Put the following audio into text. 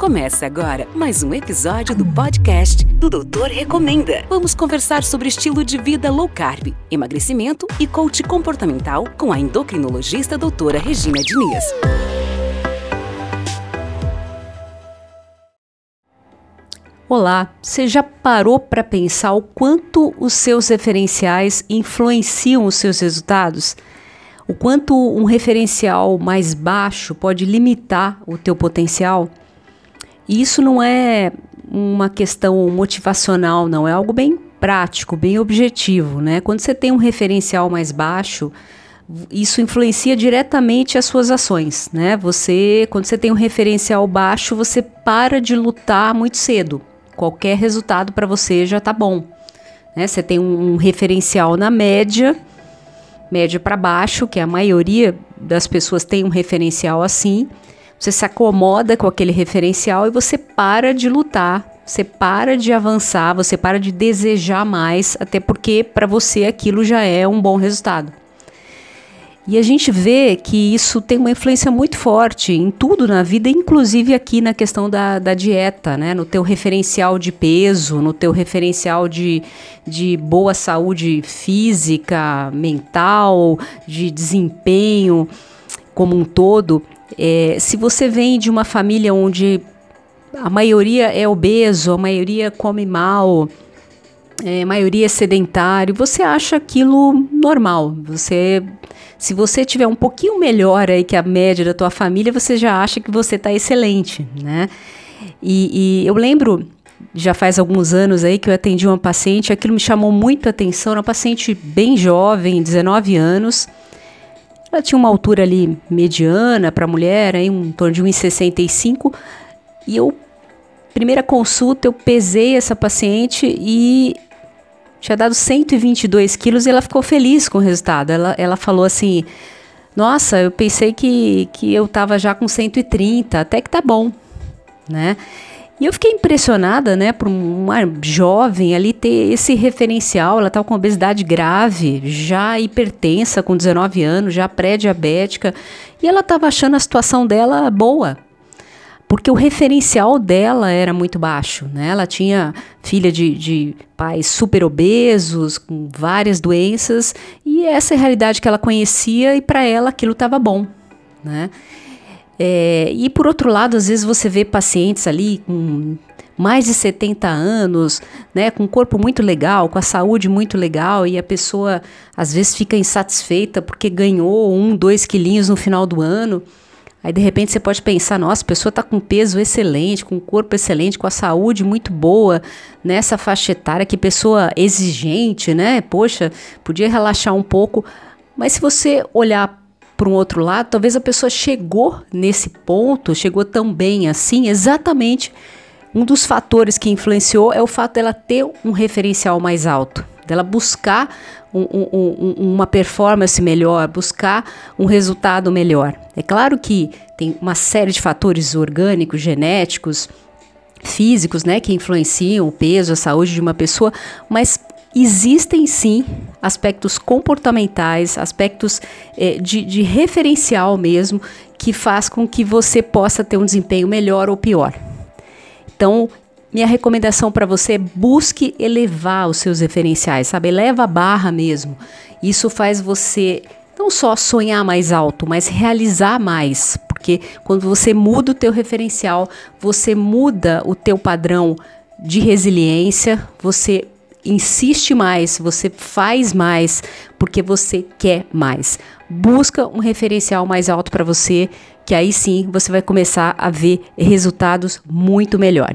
Começa agora mais um episódio do podcast do Doutor Recomenda. Vamos conversar sobre estilo de vida low carb, emagrecimento e coach comportamental com a endocrinologista doutora Regina Diniz. Olá, você já parou para pensar o quanto os seus referenciais influenciam os seus resultados? O quanto um referencial mais baixo pode limitar o teu potencial? E isso não é uma questão motivacional, não, é algo bem prático, bem objetivo, né? Quando você tem um referencial mais baixo, isso influencia diretamente as suas ações, né? Você, quando você tem um referencial baixo, você para de lutar muito cedo. Qualquer resultado para você já tá bom. Né? Você tem um, um referencial na média, média para baixo, que a maioria das pessoas tem um referencial assim. Você se acomoda com aquele referencial e você para de lutar, você para de avançar, você para de desejar mais, até porque para você aquilo já é um bom resultado. E a gente vê que isso tem uma influência muito forte em tudo na vida, inclusive aqui na questão da, da dieta, né? No teu referencial de peso, no teu referencial de, de boa saúde física, mental, de desempenho como um todo. É, se você vem de uma família onde a maioria é obeso, a maioria come mal, é, a maioria é sedentário, você acha aquilo normal. Você, se você tiver um pouquinho melhor aí que a média da tua família, você já acha que você está excelente, né? E, e, eu lembro, já faz alguns anos aí que eu atendi uma paciente, aquilo me chamou muito atenção, uma paciente bem jovem, 19 anos, ela tinha uma altura ali mediana para mulher, aí um, em torno de 1,65. E eu, primeira consulta, eu pesei essa paciente e tinha dado 122 quilos e ela ficou feliz com o resultado. Ela, ela falou assim: Nossa, eu pensei que, que eu estava já com 130, até que tá bom, né? E eu fiquei impressionada, né, por uma jovem ali ter esse referencial. Ela estava com obesidade grave, já hipertensa, com 19 anos, já pré-diabética, e ela estava achando a situação dela boa. Porque o referencial dela era muito baixo, né? Ela tinha filha de, de pais super obesos, com várias doenças, e essa é a realidade que ela conhecia, e para ela aquilo estava bom, né? É, e por outro lado, às vezes você vê pacientes ali com mais de 70 anos, né, com um corpo muito legal, com a saúde muito legal, e a pessoa às vezes fica insatisfeita porque ganhou um, dois quilinhos no final do ano. Aí de repente você pode pensar, nossa, a pessoa está com peso excelente, com um corpo excelente, com a saúde muito boa, nessa faixa etária, que pessoa exigente, né? Poxa, podia relaxar um pouco. Mas se você olhar por um outro lado, talvez a pessoa chegou nesse ponto, chegou tão bem assim, exatamente um dos fatores que influenciou é o fato dela ter um referencial mais alto, dela buscar um, um, um, uma performance melhor, buscar um resultado melhor. É claro que tem uma série de fatores orgânicos, genéticos, físicos, né, que influenciam o peso, a saúde de uma pessoa, mas existem sim aspectos comportamentais, aspectos eh, de, de referencial mesmo, que faz com que você possa ter um desempenho melhor ou pior. Então, minha recomendação para você é busque elevar os seus referenciais, sabe? Eleva a barra mesmo. Isso faz você não só sonhar mais alto, mas realizar mais, porque quando você muda o teu referencial, você muda o teu padrão de resiliência, você insiste mais, você faz mais porque você quer mais. Busca um referencial mais alto para você, que aí sim você vai começar a ver resultados muito melhores.